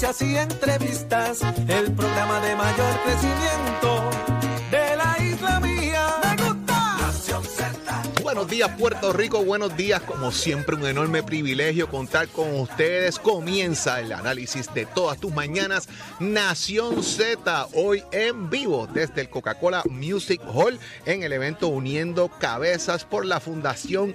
y entrevistas. El programa de mayor crecimiento de la isla mía. Me. Nación Z. Buenos días Puerto Rico, buenos días. Como siempre, un enorme privilegio contar con ustedes. Comienza el análisis de todas tus mañanas. Nación Z, hoy en vivo desde el Coca-Cola Music Hall en el evento Uniendo Cabezas por la Fundación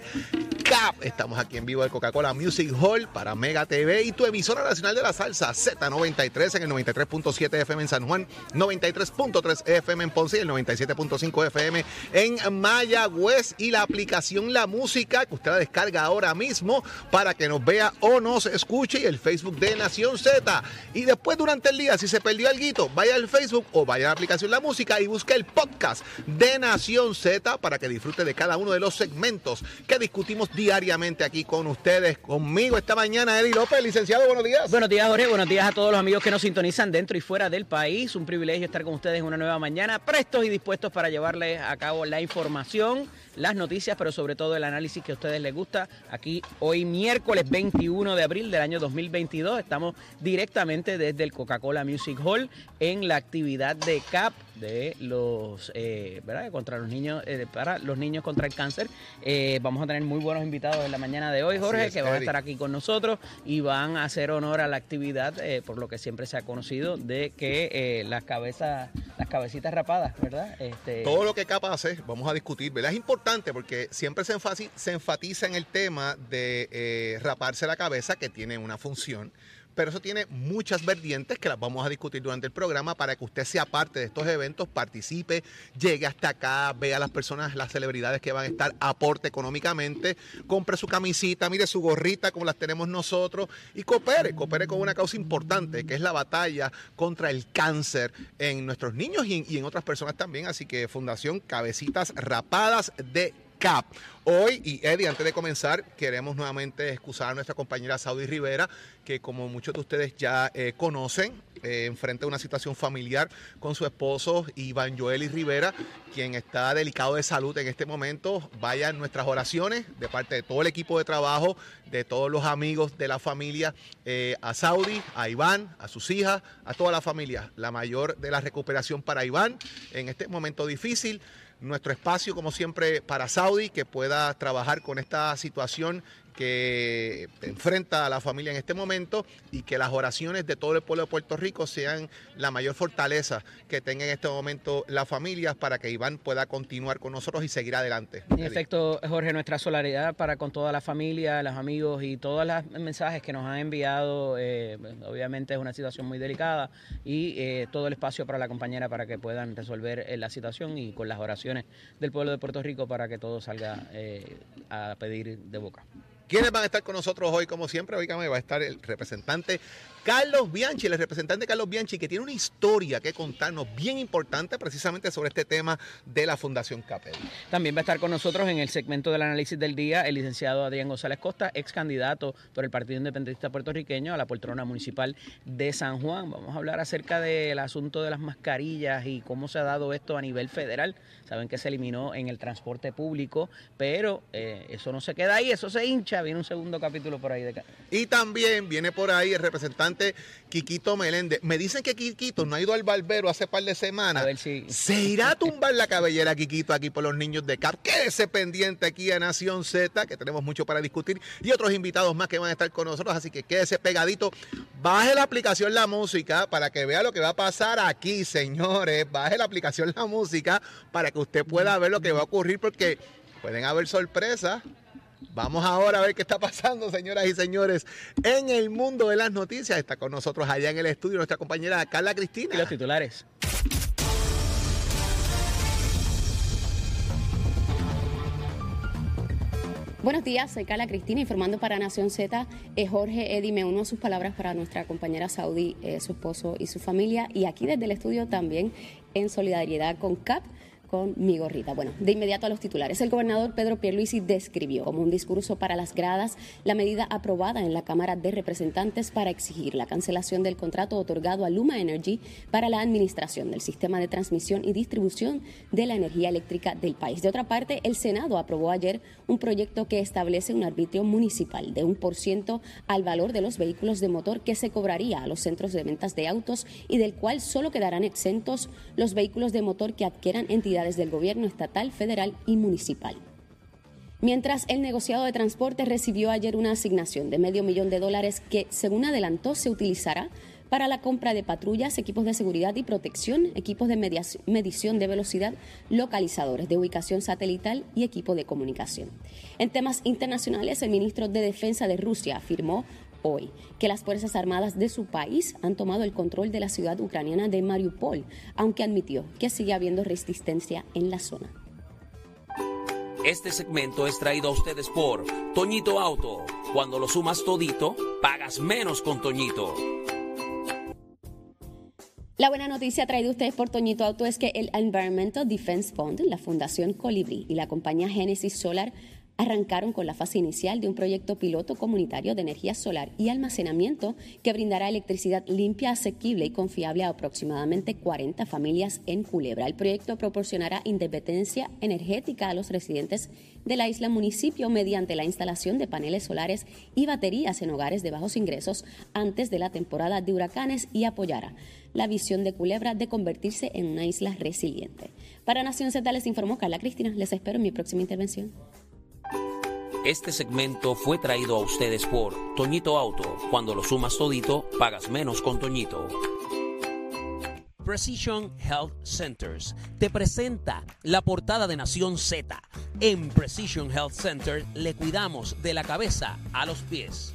Estamos aquí en vivo del Coca-Cola Music Hall para Mega TV y tu emisora nacional de la salsa Z93 en el 93.7 FM en San Juan, 93.3 FM en Ponce y el 97.5 FM en Mayagüez y la aplicación La Música que usted la descarga ahora mismo para que nos vea o nos escuche y el Facebook de Nación Z. Y después durante el día, si se perdió algo, vaya al Facebook o vaya a la aplicación La Música y busque el podcast de Nación Z para que disfrute de cada uno de los segmentos que discutimos diariamente aquí con ustedes. Conmigo esta mañana, Eddie López, licenciado, buenos días. Buenos días, Jorge. Buenos días a todos los amigos que nos sintonizan dentro y fuera del país. Un privilegio estar con ustedes una nueva mañana, prestos y dispuestos para llevarles a cabo la información, las noticias, pero sobre todo el análisis que a ustedes les gusta. Aquí hoy miércoles 21 de abril del año 2022 estamos directamente desde el Coca-Cola Music Hall en la actividad de CAP de los eh, ¿verdad? contra los niños eh, para los niños contra el cáncer Eh, vamos a tener muy buenos invitados en la mañana de hoy Jorge es, que van a estar aquí con nosotros y van a hacer honor a la actividad eh, por lo que siempre se ha conocido de que eh, las cabezas las cabecitas rapadas verdad este, Todo lo que CAP hace, vamos a discutir, ¿verdad? Es importante porque siempre se, enfasi- se enfatiza en el tema de eh, raparse la cabeza, que tiene una función, pero eso tiene muchas vertientes que las vamos a discutir durante el programa para que usted sea parte de estos eventos, participe, llegue hasta acá, vea a las personas, las celebridades que van a estar, aporte económicamente, compre su camisita, mire su gorrita como las tenemos nosotros y coopere, coopere con una causa importante que es la batalla contra el cáncer en nuestros niños y en, y en otras personas también. Así que Fundación Cabecitas Rapadas de Hoy, y Eddie, antes de comenzar, queremos nuevamente excusar a nuestra compañera Saudi Rivera, que como muchos de ustedes ya eh, conocen, eh, enfrenta una situación familiar con su esposo Iván Joel Rivera, quien está delicado de salud en este momento. Vayan nuestras oraciones de parte de todo el equipo de trabajo, de todos los amigos de la familia, eh, a Saudi, a Iván, a sus hijas, a toda la familia. La mayor de la recuperación para Iván en este momento difícil nuestro espacio, como siempre, para Saudi, que pueda trabajar con esta situación que enfrenta a la familia en este momento y que las oraciones de todo el pueblo de Puerto Rico sean la mayor fortaleza que tenga en este momento las familias para que Iván pueda continuar con nosotros y seguir adelante. En efecto, Jorge, nuestra solidaridad para con toda la familia, los amigos y todos los mensajes que nos han enviado. eh, obviamente es una situación muy delicada y eh, todo el espacio para la compañera para que puedan resolver eh, la situación y con las oraciones del pueblo de Puerto Rico para que todo salga a pedir de boca. ¿Quiénes van a estar con nosotros hoy? Como siempre, oígame, va a estar el representante Carlos Bianchi, el representante Carlos Bianchi, que tiene una historia que contarnos bien importante precisamente sobre este tema de la Fundación Capel. También va a estar con nosotros en el segmento del análisis del día el licenciado Adrián González Costa, ex candidato por el Partido Independentista Puertorriqueño a la poltrona municipal de San Juan. Vamos a hablar acerca del asunto de las mascarillas y cómo se ha dado esto a nivel federal. Saben que se eliminó en el transporte público, pero eh, eso no se queda ahí, eso se hincha. Viene un segundo capítulo por ahí de ca- Y también viene por ahí el representante Quiquito Meléndez. Me dicen que Quiquito no ha ido al barbero hace par de semanas. A ver si- Se irá a tumbar la cabellera Quiquito aquí por los niños de CAP. Quédese pendiente aquí a Nación Z, que tenemos mucho para discutir. Y otros invitados más que van a estar con nosotros. Así que quédese pegadito. Baje la aplicación La Música para que vea lo que va a pasar aquí, señores. Baje la aplicación La Música para que usted pueda ver lo que va a ocurrir porque pueden haber sorpresas. Vamos ahora a ver qué está pasando, señoras y señores, en el mundo de las noticias. Está con nosotros allá en el estudio nuestra compañera Carla Cristina. Y los titulares. Buenos días, soy Carla Cristina informando para Nación Z. Eh, Jorge Eddy me uno a sus palabras para nuestra compañera Saudi, eh, su esposo y su familia. Y aquí desde el estudio también en solidaridad con CAP, con mi gorrita. Bueno, de inmediato a los titulares. El gobernador Pedro Pierluisi describió como un discurso para las gradas la medida aprobada en la Cámara de Representantes para exigir la cancelación del contrato otorgado a Luma Energy para la administración del sistema de transmisión y distribución de la energía eléctrica del país. De otra parte, el Senado aprobó ayer un proyecto que establece un arbitrio municipal de un por ciento al valor de los vehículos de motor que se cobraría a los centros de ventas de autos y del cual solo quedarán exentos los vehículos de motor que adquieran entidades del gobierno estatal, federal y municipal. Mientras el negociado de transporte recibió ayer una asignación de medio millón de dólares que, según adelantó, se utilizará para la compra de patrullas, equipos de seguridad y protección, equipos de medición de velocidad, localizadores de ubicación satelital y equipo de comunicación. En temas internacionales, el ministro de Defensa de Rusia afirmó hoy que las Fuerzas Armadas de su país han tomado el control de la ciudad ucraniana de Mariupol, aunque admitió que sigue habiendo resistencia en la zona. Este segmento es traído a ustedes por Toñito Auto. Cuando lo sumas todito, pagas menos con Toñito. La buena noticia traída a ustedes por Toñito Auto es que el Environmental Defense Fund, la Fundación Colibri y la compañía Genesis Solar arrancaron con la fase inicial de un proyecto piloto comunitario de energía solar y almacenamiento que brindará electricidad limpia, asequible y confiable a aproximadamente 40 familias en Culebra. El proyecto proporcionará independencia energética a los residentes de la isla municipio mediante la instalación de paneles solares y baterías en hogares de bajos ingresos antes de la temporada de huracanes y apoyará la visión de Culebra de convertirse en una isla resiliente. Para Nación Z les informó Carla Cristina. Les espero en mi próxima intervención. Este segmento fue traído a ustedes por Toñito Auto. Cuando lo sumas todito, pagas menos con Toñito. Precision Health Centers te presenta la portada de Nación Z. En Precision Health Center le cuidamos de la cabeza a los pies.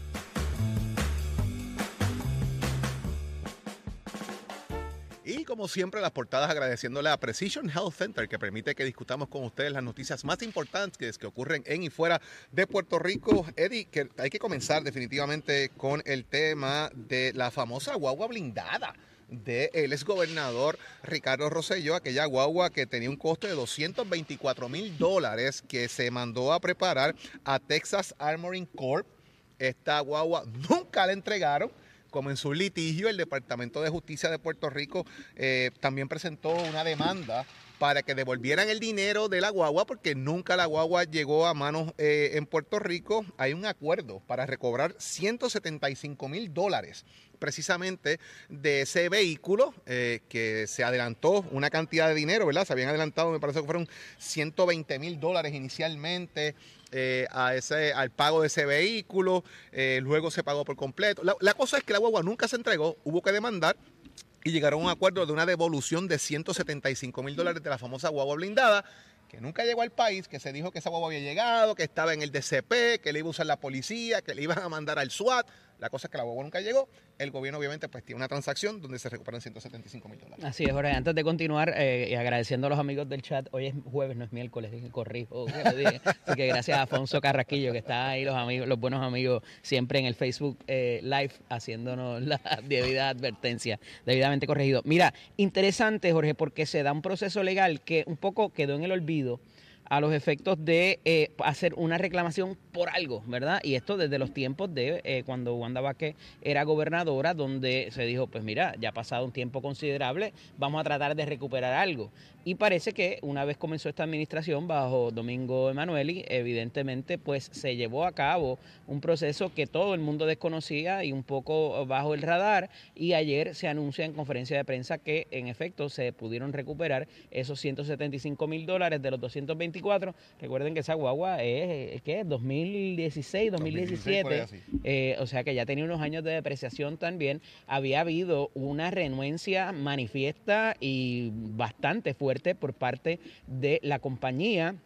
Y como siempre, las portadas agradeciéndole a Precision Health Center que permite que discutamos con ustedes las noticias más importantes que ocurren en y fuera de Puerto Rico. Eddie, hay que comenzar definitivamente con el tema de la famosa guagua blindada del ex exgobernador Ricardo Rosselló, aquella guagua que tenía un costo de 224 mil dólares que se mandó a preparar a Texas Armoring Corp. Esta guagua nunca la entregaron comenzó un litigio. El Departamento de Justicia de Puerto Rico eh, también presentó una demanda para que devolvieran el dinero de la guagua porque nunca la guagua llegó a manos eh, en Puerto Rico. Hay un acuerdo para recobrar 175 mil dólares precisamente de ese vehículo eh, que se adelantó una cantidad de dinero, ¿verdad? Se habían adelantado, me parece que fueron 120 mil dólares inicialmente. Eh, a ese, al pago de ese vehículo, eh, luego se pagó por completo. La, cosa es que la guagua nunca se entregó, hubo que demandar y llegaron a un acuerdo de una devolución de 175 mil dólares de la famosa guagua blindada que nunca llegó al país, que se dijo que esa guagua había llegado, que estaba en el DCP, que le iba a usar la policía, que le iban a mandar al SWAT. La cosa es que la guagua nunca llegó. El gobierno obviamente pues tiene una transacción donde se recuperan 175 mil dólares. Así es, Jorge. Antes de continuar, eh, y agradeciendo a los amigos del chat, hoy es jueves, no es miércoles, corrijo. Así que gracias a Afonso Carraquillo, que está ahí, los amigos, los buenos amigos, siempre en el Facebook eh, Live, haciéndonos la debida advertencia, debidamente corregido. Mira, interesante, Jorge, porque se da un proceso legal que un poco quedó en el olvido a los efectos de eh, hacer una reclamación por algo, ¿verdad? Y esto desde los tiempos de eh, cuando Wanda Vázquez era gobernadora, donde se dijo, pues mira, ya ha pasado un tiempo considerable, vamos a tratar de recuperar algo. Y parece que una vez comenzó esta administración bajo Domingo Emanueli, evidentemente pues se llevó a cabo un proceso que todo el mundo desconocía y un poco bajo el radar y ayer se anuncia en conferencia de prensa que en efecto se pudieron recuperar esos 175 mil dólares de los 224. Recuerden que esa guagua es, ¿qué? 2016, 2017. Eh, o sea que ya tenía unos años de depreciación también. Había habido una renuencia manifiesta y bastante fuerte por parte de la compañía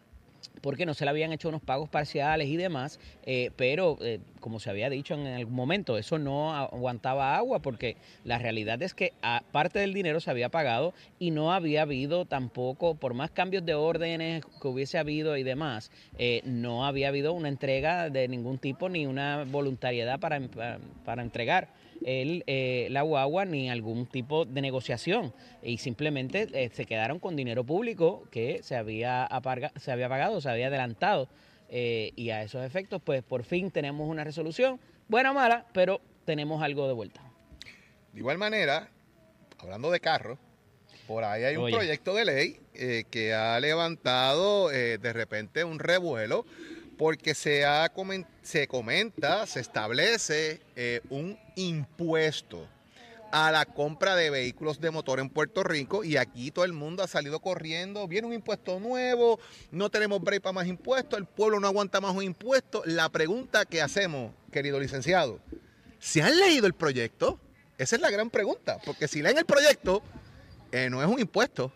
porque no se le habían hecho unos pagos parciales y demás, eh, pero eh, como se había dicho en algún momento, eso no aguantaba agua porque la realidad es que parte del dinero se había pagado y no había habido tampoco, por más cambios de órdenes que hubiese habido y demás, eh, no había habido una entrega de ningún tipo ni una voluntariedad para, para entregar el, eh, la guagua ni algún tipo de negociación. Y simplemente eh, se quedaron con dinero público que se había, se había pagado, se había adelantado. Eh, y a esos efectos pues por fin tenemos una resolución, buena o mala, pero tenemos algo de vuelta. De igual manera, hablando de carros, por ahí hay un proyecto de ley que ha levantado de repente un revuelo porque se, se comenta, se establece eh, un impuesto a la compra de vehículos de motor en Puerto Rico y aquí todo el mundo ha salido corriendo, viene un impuesto nuevo, no tenemos break para más impuestos, el pueblo no aguanta más un impuesto. La pregunta que hacemos, querido licenciado, ¿se han leído el proyecto? Esa es la gran pregunta, porque si leen el proyecto, eh, no es un impuesto,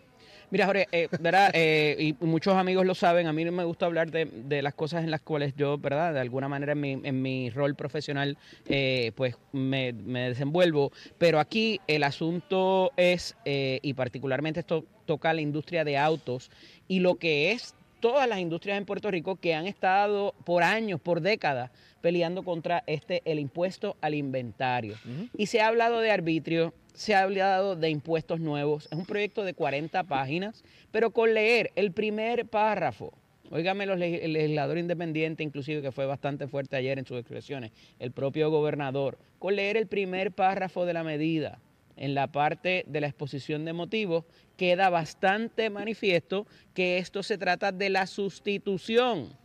Mira, Jorge, eh, ¿verdad? Eh, y muchos amigos lo saben, a mí no me gusta hablar de, las cosas en las cuales yo, ¿verdad? De alguna manera en mi, rol profesional, eh, pues me, desenvuelvo, pero aquí el asunto es, y particularmente esto toca la industria de autos y lo que es todas las industrias en Puerto Rico que han estado por años, por décadas, peleando contra este el impuesto al inventario. Y se ha hablado de arbitrio, se ha hablado de impuestos nuevos. Es un proyecto de 40 páginas, pero con leer el primer párrafo, Óigame los el legislador independiente, inclusive que fue bastante fuerte ayer en sus expresiones, el propio gobernador, con leer el primer párrafo de la medida en la parte de la exposición de motivos, queda bastante manifiesto que esto se trata de la sustitución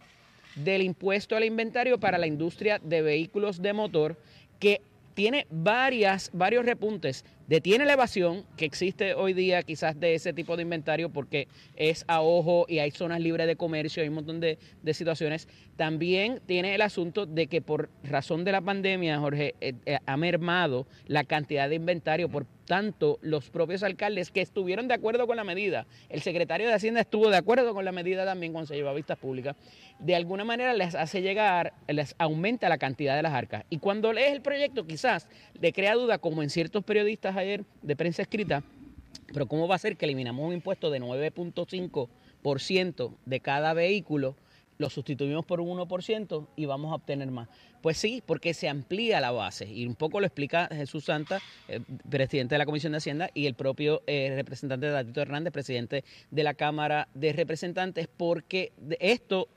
del impuesto al inventario para la industria de vehículos de motor que tiene varias, varios repuntes. Detiene la evasión que existe hoy día quizás de ese tipo de inventario porque es a ojo y hay zonas libres de comercio, hay un montón de, de situaciones. También tiene el asunto de que por razón de la pandemia, Jorge, eh, eh, ha mermado la cantidad de inventario. Por tanto, los propios alcaldes que estuvieron de acuerdo con la medida, el secretario de Hacienda estuvo de acuerdo con la medida también cuando se llevó a vistas públicas, de alguna manera les hace llegar, les aumenta la cantidad de las arcas. Y cuando lees el proyecto, quizás le crea duda, como en ciertos periodistas ayer de prensa escrita, pero ¿cómo va a ser que eliminamos un impuesto de 9.5% de cada vehículo? lo sustituimos por un 1% y vamos a obtener más. Pues sí, porque se amplía la base y un poco lo explica Jesús Santa, eh, presidente de la Comisión de Hacienda, y el propio eh, representante de Datito Hernández, presidente de la Cámara de Representantes, porque esto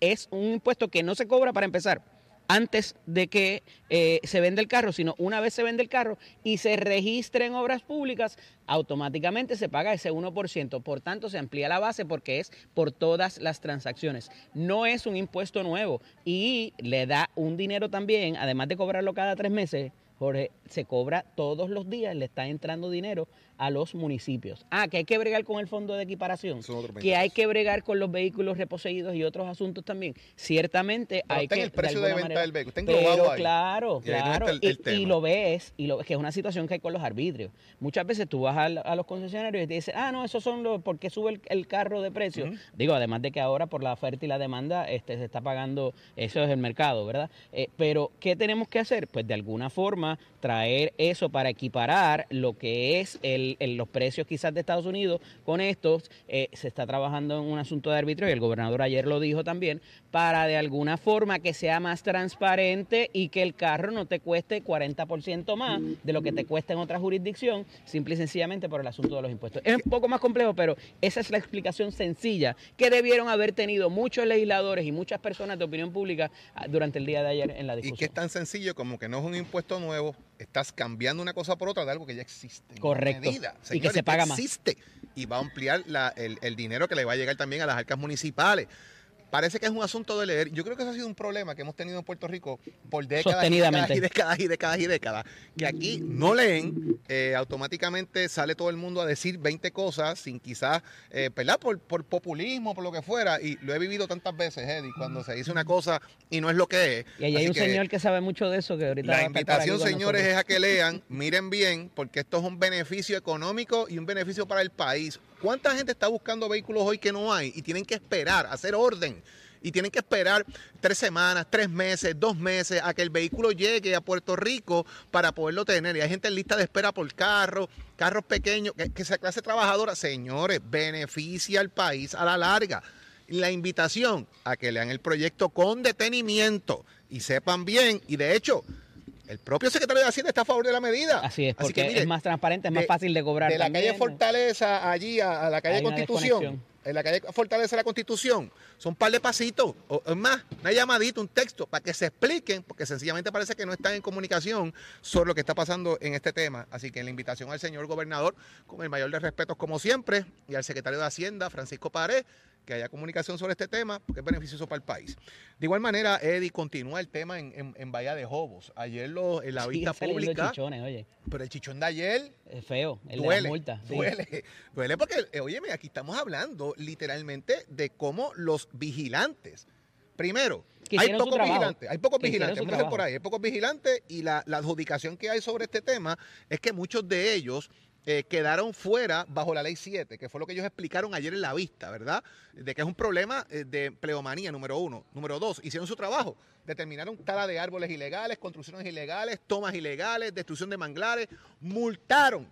es un impuesto que no se cobra para empezar antes de que eh, se venda el carro, sino una vez se vende el carro y se registre en obras públicas, automáticamente se paga ese 1%. Por tanto, se amplía la base porque es por todas las transacciones. No es un impuesto nuevo y le da un dinero también, además de cobrarlo cada tres meses, Jorge, se cobra todos los días, le está entrando dinero a los municipios. Ah, que hay que bregar con el fondo de equiparación, que hay que bregar con los vehículos reposeídos y otros asuntos también. Ciertamente hay que... el precio de, venta del vehículo, pero claro, claro, y, lo ves, y lo que es una situación que hay con los arbitrios. Muchas veces tú vas a, los concesionarios y te dicen, ah, no, esos son los, ¿por qué sube el, carro de precio? Digo, además de que ahora por la oferta y la demanda este, se está pagando, eso es el mercado, ¿verdad? Eh, pero, ¿qué tenemos que hacer? Pues de alguna forma traer eso para equiparar lo que es el los precios quizás de Estados Unidos con estos. Eh, se está trabajando en un asunto de arbitrio y el gobernador ayer lo dijo también, para de alguna forma que sea más transparente y que el carro no te cueste 40% más de lo que te cuesta en otra jurisdicción, simple y sencillamente por el asunto de los impuestos. Es un poco más complejo, pero esa es la explicación sencilla que debieron haber tenido muchos legisladores y muchas personas de opinión pública ah, durante el día de ayer en la discusión. Y que es tan sencillo como que no es un impuesto nuevo, estás cambiando una cosa por otra de algo que ya existe. Correcto. y que se paga más. Existe y va a ampliar el, el dinero que le va a llegar también a las arcas municipales parece que es un asunto de leer. Yo creo que eso ha sido un problema que hemos tenido en Puerto Rico por décadas y décadas y décadas y décadas y décadas. Que aquí no leen, eh, automáticamente sale todo el mundo a decir 20 cosas sin quizás, eh, ¿verdad? Por, por, populismo, por lo que fuera. Y lo he vivido tantas veces, Eddie, cuando se dice una cosa y no es lo que es. Y ahí hay un señor que sabe mucho de eso que ahorita... La invitación, señores, es a que lean, miren bien, porque esto es un beneficio económico y un beneficio para el país. ¿Cuánta gente está buscando vehículos hoy que no hay y tienen que esperar, hacer orden? Y tienen que esperar tres semanas, tres meses, dos meses a que el vehículo llegue a Puerto Rico para poderlo tener. Y hay gente en lista de espera por carro, carros pequeños, que, que esa clase trabajadora, señores, beneficia al país a la larga. La invitación a que lean el proyecto con detenimiento y sepan bien, y de hecho, el propio secretario de Hacienda está a favor de la medida. Así es, porque que, mire, es más transparente, es más de- fácil de cobrar. de la también, calle. Fortaleza allí a, a la calle Constitución. En la calle Fortaleza de la Constitución. Son un par de pasitos. O, es más, una llamadita, un texto, para que se expliquen, porque sencillamente parece que no están en comunicación sobre lo que está pasando en este tema. Así que la invitación al señor gobernador, con el mayor de respetos como siempre, y al secretario de Hacienda, Francisco Pared, que haya comunicación sobre este tema, porque es beneficioso para el país. De igual manera, Eddie, continúa el tema en, en, en Bahía de Jobos. Ayer lo, en la vista pública, chichones, oye, pero el chichón de ayer es feo, el de duele, sí. duele, duele porque, eh, óyeme, aquí estamos hablando literalmente de cómo los vigilantes, primero, hay pocos vigilantes, hay pocos vigilantes, por ahí, hay pocos vigilantes y la, la adjudicación que hay sobre este tema es que muchos de ellos eh, quedaron fuera bajo la ley 7, que fue lo que ellos explicaron ayer en la vista, ¿verdad? De que es un problema eh, de pleomanía, número uno. Número dos, hicieron su trabajo. Determinaron tala de árboles ilegales, construcciones ilegales, tomas ilegales, destrucción de manglares, multaron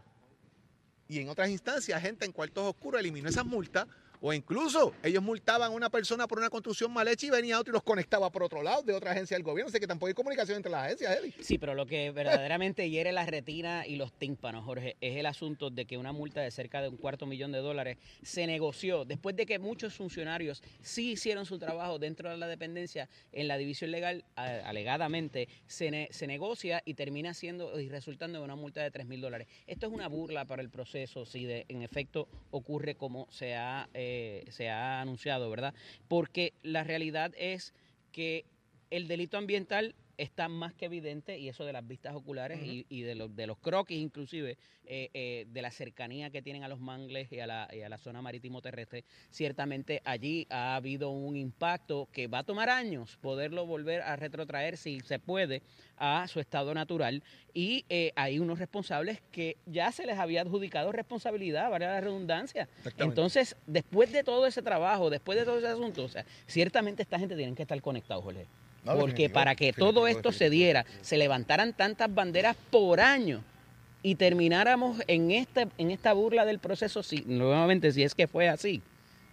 y en otras instancias gente en cuartos oscuros eliminó esas multas o incluso ellos multaban a una persona por una construcción mal hecha y venía otro y los conectaba por otro lado de otra agencia del gobierno. Así que tampoco hay comunicación entre las agencias, Eddie. Sí, pero lo que verdaderamente hiere la retina y los tímpanos, Jorge, es el asunto de que una multa de cerca de un cuarto millón de dólares se negoció después de que muchos funcionarios sí hicieron su trabajo dentro de la dependencia en la división legal, alegadamente, se, se negocia y termina siendo y resultando en una multa de 3 mil dólares. Esto es una burla para el proceso si de, en efecto ocurre como se ha, eh, se ha anunciado, ¿verdad? Porque la realidad es que el delito ambiental está más que evidente y eso de las vistas oculares y, y de, los, de los croquis inclusive, eh, eh, de la cercanía que tienen a los mangles y a la, y a la zona marítimo terrestre, ciertamente allí ha habido un impacto que va a tomar años poderlo volver a retrotraer si se puede a su estado natural y eh, hay unos responsables que ya se les había adjudicado responsabilidad, vale la redundancia. Entonces, después de todo ese trabajo, después de todo ese asunto, o sea, ciertamente esta gente tiene que estar conectados, Jorge. No, Porque definitivo, para que definitivo, todo esto se diera, se levantaran tantas banderas por año y termináramos en esta, en esta burla del proceso, si, nuevamente, si es que fue así,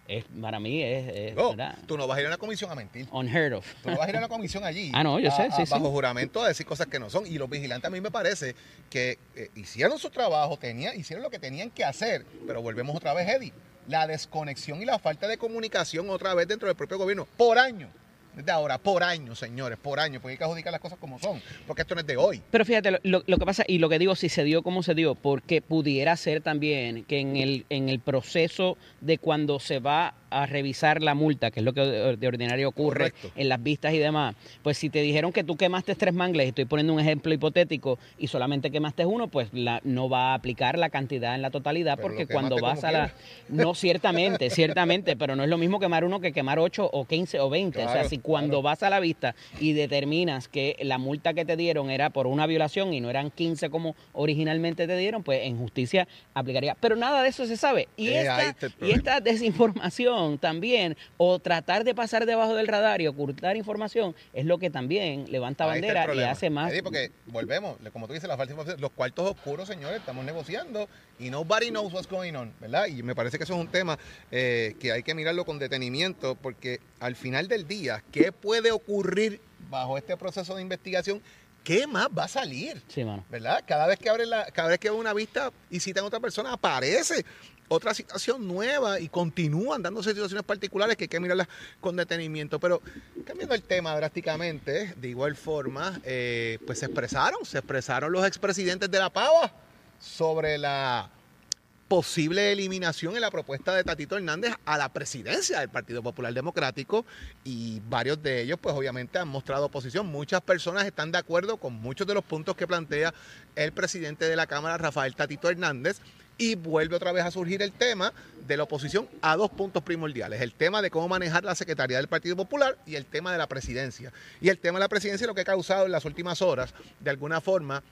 es, para mí es, es, No, ¿verdad? tú no vas a ir a una comisión a mentir. unheard of. Tú no vas a ir a una comisión allí. Ah, no, yo a- sé, a- sí. Bajo juramento a decir cosas que no son. Y los vigilantes a mí me parece que eh, hicieron su trabajo, tenía, hicieron lo que tenían que hacer. Pero volvemos otra vez, Eddie. La desconexión y la falta de comunicación otra vez dentro del propio gobierno. Por año. Desde ahora, por año, señores, por año. Porque hay que adjudicar las cosas como son. Porque esto no es de hoy. Pero fíjate, lo, lo- que pasa, y lo que digo, si se dio como se dio, porque pudiera ser también que en el, en el proceso de cuando se va a revisar la multa, que es lo que de ordinario ocurre Correcto. en las vistas y demás, pues si te dijeron que tú quemaste tres mangles, estoy poniendo un ejemplo hipotético, y solamente quemaste uno, pues la, no va a aplicar la cantidad en la totalidad, Pero porque cuando vas a la... No, ciertamente, ciertamente, pero no es lo mismo quemar uno que quemar ocho o 15 o 20. o sea, Claro, si cuando vas a la vista y determinas que la multa que te dieron era por una violación y no eran 15 como originalmente te dieron, pues en justicia aplicaría. Pero nada de eso se sabe. Y, Eh, esta, y desinformación también, o tratar de pasar debajo del radar y ocultar información, es lo que también levanta Ahí bandera y hace más. Eddie, porque volvemos, como tú dices, la falta de información, los cuartos oscuros, señores, estamos negociando y nobody knows what's going on, ¿verdad? Y me parece que eso es un tema eh, que hay que mirarlo con detenimiento, porque al final del día, ¿qué puede ocurrir bajo este proceso de investigación? ¿Qué más va a salir? Sí, mano. ¿verdad? Cada vez que abren la, cada vez que abre una vista y citan a otra persona, aparece otra situación nueva y continúan dándose situaciones particulares que hay que mirarlas con detenimiento. Pero cambiando el tema drásticamente, de igual forma, eh, pues se expresaron, se expresaron los expresidentes de la Pava sobre la posible eliminación en la propuesta de Tatito Hernández a la presidencia del Partido Popular Democrático y varios de ellos pues obviamente han mostrado oposición. Muchas personas están de acuerdo con muchos de los puntos que plantea el presidente de la Cámara, Rafael Tatito Hernández, y vuelve otra vez a surgir el tema de la oposición a dos puntos primordiales, el tema de cómo manejar la Secretaría del Partido Popular y el tema de la presidencia. Y el tema de la presidencia es lo que ha causado en las últimas horas, de alguna forma,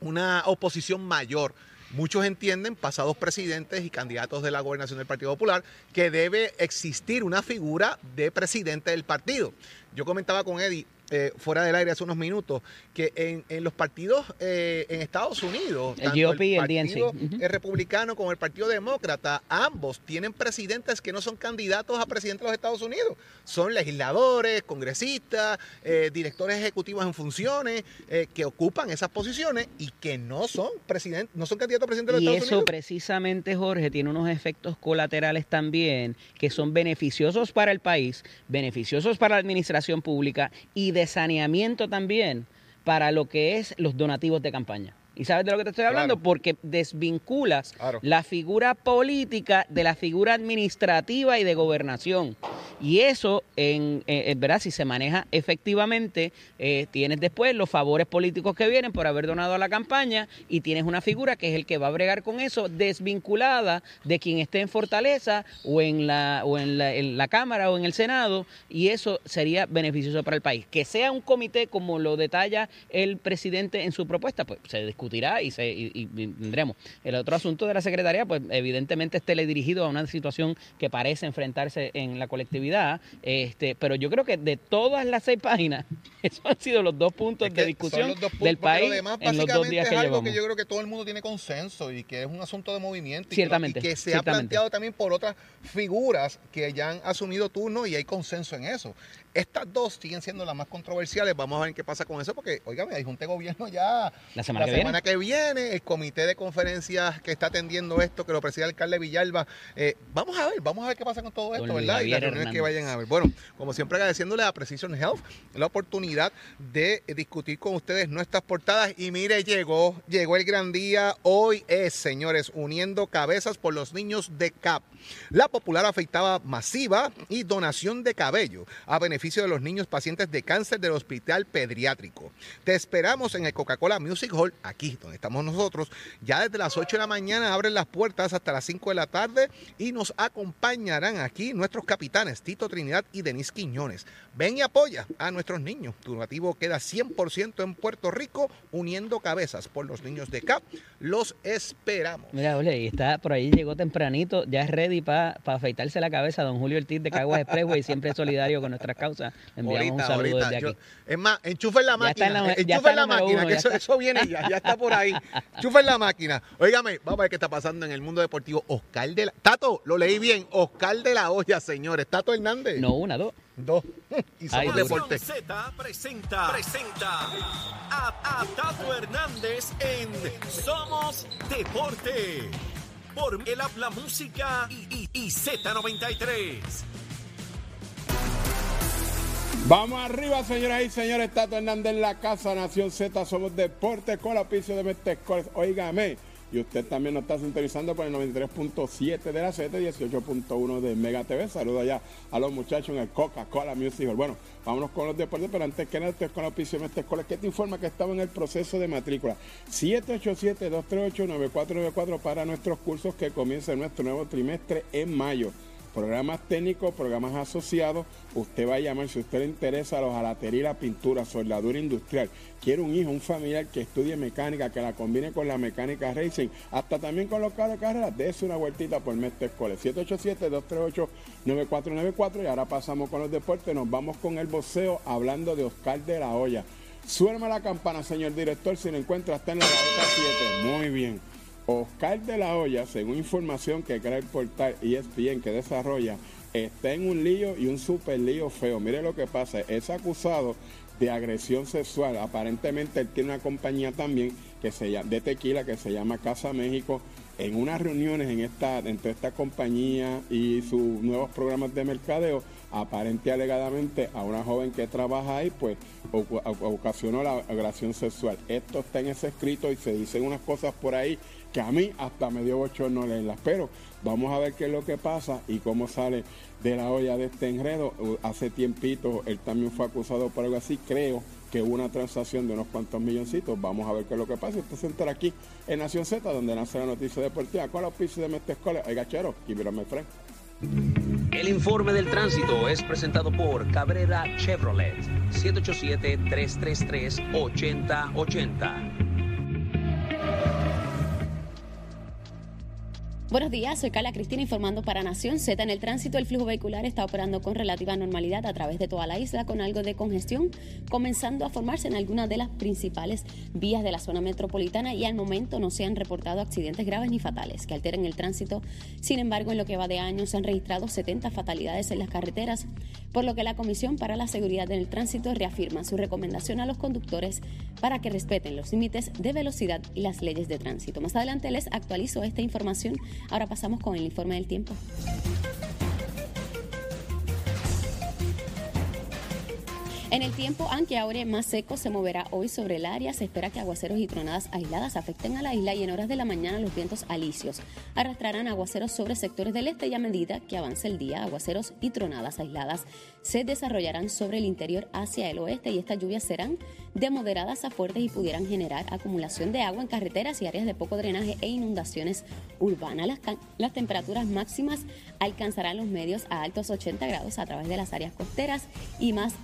una oposición mayor muchos entienden, pasados presidentes y candidatos de la gobernación del Partido Popular, que debe existir una figura de presidente del partido. Yo comentaba con Eddie eh, fuera del aire hace unos minutos, que en, en los partidos eh, en Estados Unidos, El tanto GOP y el partido DNC. Republicano como el Partido Demócrata, ambos tienen presidentes que no son candidatos a presidente de los Estados Unidos. Son legisladores, congresistas, eh, directores ejecutivos en funciones, que ocupan esas posiciones y que no son presidentes, no son candidatos a presidente de los Y Estados eso Unidos. precisamente, Jorge, tiene unos efectos colaterales también que son beneficiosos para el país, beneficiosos para la administración pública y de saneamiento también para lo que es los donativos de campaña. ¿Y sabes de lo que te estoy hablando? Claro. Porque desvinculas Claro. la figura política de la figura administrativa y de gobernación. Y eso, en, eh, eh, ¿verdad? Si se maneja efectivamente, eh, tienes después los favores políticos que vienen por haber donado a la campaña y tienes una figura que es el que va a bregar con eso, desvinculada de quien esté en Fortaleza o en la, o en la, en la Cámara o en el Senado, y eso sería beneficioso para el país. Que sea un comité como lo detalla el presidente en su propuesta, pues se discutirá y, se, y, y- tendremos. El otro asunto de la Secretaría, pues evidentemente es teledirigido a una situación que parece enfrentarse en la colectividad, este, pero yo creo que de todas las seis páginas, esos han sido los dos puntos Es de que discusión los dos puntos, del país demás, en los dos días es que algo llevamos. que yo creo que todo el mundo tiene consenso y que es un asunto de movimiento. y que Ciertamente, Y que, se ha planteado también por otras figuras que ya han asumido turno y hay consenso en eso. Estas dos siguen siendo las más controversiales. Vamos a ver qué pasa con eso, porque, oígame, hay junta de gobierno ya La semana que semana que viene. El comité de conferencias que está atendiendo esto, que lo preside el alcalde Villalba. eh, vamos a ver, vamos a ver qué pasa con todo esto, Don ¿verdad? Y las reuniones que vayan a ver. Bueno, como siempre agradeciéndole a Precision Health la oportunidad de eh, discutir con ustedes nuestras portadas. Y mire, llegó, llegó el gran día. Hoy es, señores, uniendo cabezas por los niños de CAP. La popular afeitada masiva y donación de cabello a beneficio de los niños pacientes de cáncer del hospital pediátrico. Te esperamos en el Coca-Cola Music Hall, aquí donde estamos nosotros. Ya desde las 8 de la mañana abren las puertas hasta las 5 de la tarde y nos acompañarán aquí nuestros capitanes Tito Trinidad y Denis Quiñones. Ven y apoya a nuestros niños. Tu donativo queda 100% en Puerto Rico, uniendo cabezas por los niños de CAP. Los esperamos. Mira, ole, y está por ahí, llegó tempranito, ya es ready para afeitarse la cabeza, don Julio Ortiz de Caguas Expressway, siempre solidario con nuestras causas. Le enviamos un saludo desde yo- aquí. es más, enchufen la Ya máquina. está en la- ya enchufen la la número máquina, uno, que ya eso, está. eso viene ya, ya está por ahí. Enchufen la máquina. Óigame, vamos a ver qué está pasando en el mundo deportivo. Oscar de la. Tato, lo leí bien. Oscar de la Hoya, señores. Tato Hernández. No, una, dos. Dos. Y somos deporte. Z presenta, presenta a, a Tato Hernández en Somos Deporte. Por el habla música y, y- y Z93. Vamos arriba, señoras y señores. Tato Hernández en la casa, Nación Z. Somos Deporte con la piso de Metescoles. Óigame. Y usted también nos está sintonizando por el 93.7 de la Z, 18.1 de Mega TV. Saludo allá a los muchachos en el Coca-Cola Music Hall. Bueno, vámonos con los deportes, pero antes que nada, esto es con la piso de Metescoles, que te informa que estamos en el proceso de matrícula. 787-238-9494 para nuestros cursos que comienza nuestro nuevo trimestre en mayo programas técnicos, programas asociados. Usted va a llamar si usted le interesa a los jalatería, la pintura, soldadura industrial. Quiere un hijo, un familiar que estudie mecánica, que la combine con la mecánica racing, hasta también con los carros de carrera. Dese una vueltita por Mestre Escoles. 787-238-9494. Y ahora pasamos con los deportes. Nos vamos con el boxeo hablando de Oscar de la Hoya. Suerma la campana, señor director. Si lo encuentra, está en la gaveta 7. Muy bien. Oscar de la Hoya, según información que crea el portal ESPN que desarrolla, está en un lío y un super lío feo. Mire lo que pasa, es acusado de agresión sexual. Aparentemente él tiene una compañía también que se llama, de tequila que se llama Casa México. En unas reuniones en esta, entre esta compañía y sus nuevos programas de mercadeo, aparente alegadamente a una joven que trabaja ahí, pues ocasionó la agresión sexual. Esto está en ese escrito y se dicen unas cosas por ahí que a mí hasta me dio bochorno leerlas. Pero vamos a ver qué es lo que pasa y cómo sale de la olla de este enredo. Hace tiempito él también fue acusado por algo así. Creo que hubo una transacción de unos cuantos milloncitos. Vamos a ver qué es lo que pasa. Usted se entera aquí en Nación Z, donde nace la noticia deportiva. Con la auspicio de Mestre Escoles. Oiga, chero, y mírame. El informe del tránsito es presentado por Cabrera Chevrolet, 787-333-8080. Buenos días, soy Carla Cristina informando para Nación Z. En el tránsito, el flujo vehicular está operando con relativa normalidad a través de toda la isla, con algo de congestión, comenzando a formarse en algunas de las principales vías de la zona metropolitana y al momento no se han reportado accidentes graves ni fatales que alteren el tránsito. Sin embargo, en lo que va de año se han registrado 70 fatalidades en las carreteras, por lo que la Comisión para la Seguridad en el Tránsito reafirma su recomendación a los conductores para que respeten los límites de velocidad y las leyes de tránsito. Más adelante les actualizo esta información Ahora pasamos con el informe del tiempo. En el tiempo, aunque ahora más seco, se moverá hoy sobre el área. Se espera que aguaceros y tronadas aisladas afecten a la isla y en horas de la mañana los vientos alisios arrastrarán aguaceros sobre sectores del este y a medida que avance el día, aguaceros y tronadas aisladas se desarrollarán sobre el interior hacia el oeste y estas lluvias serán de moderadas a fuertes y pudieran generar acumulación de agua en carreteras y áreas de poco drenaje e inundaciones urbanas. Las, las temperaturas máximas alcanzarán los medios a altos 80 grados a través de las áreas costeras y más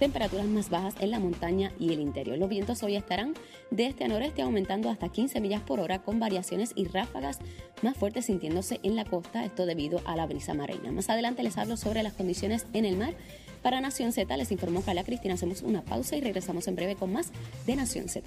temperaturas más bajas en la montaña y el interior. Los vientos hoy estarán de este a noreste aumentando hasta 15 millas por hora con variaciones y ráfagas más fuertes sintiéndose en la costa, esto debido a la brisa marina. Más adelante les hablo sobre las condiciones en el mar. Para Nación Z les informó Carla Cristina. Hacemos una pausa y regresamos en breve con más de Nación Z.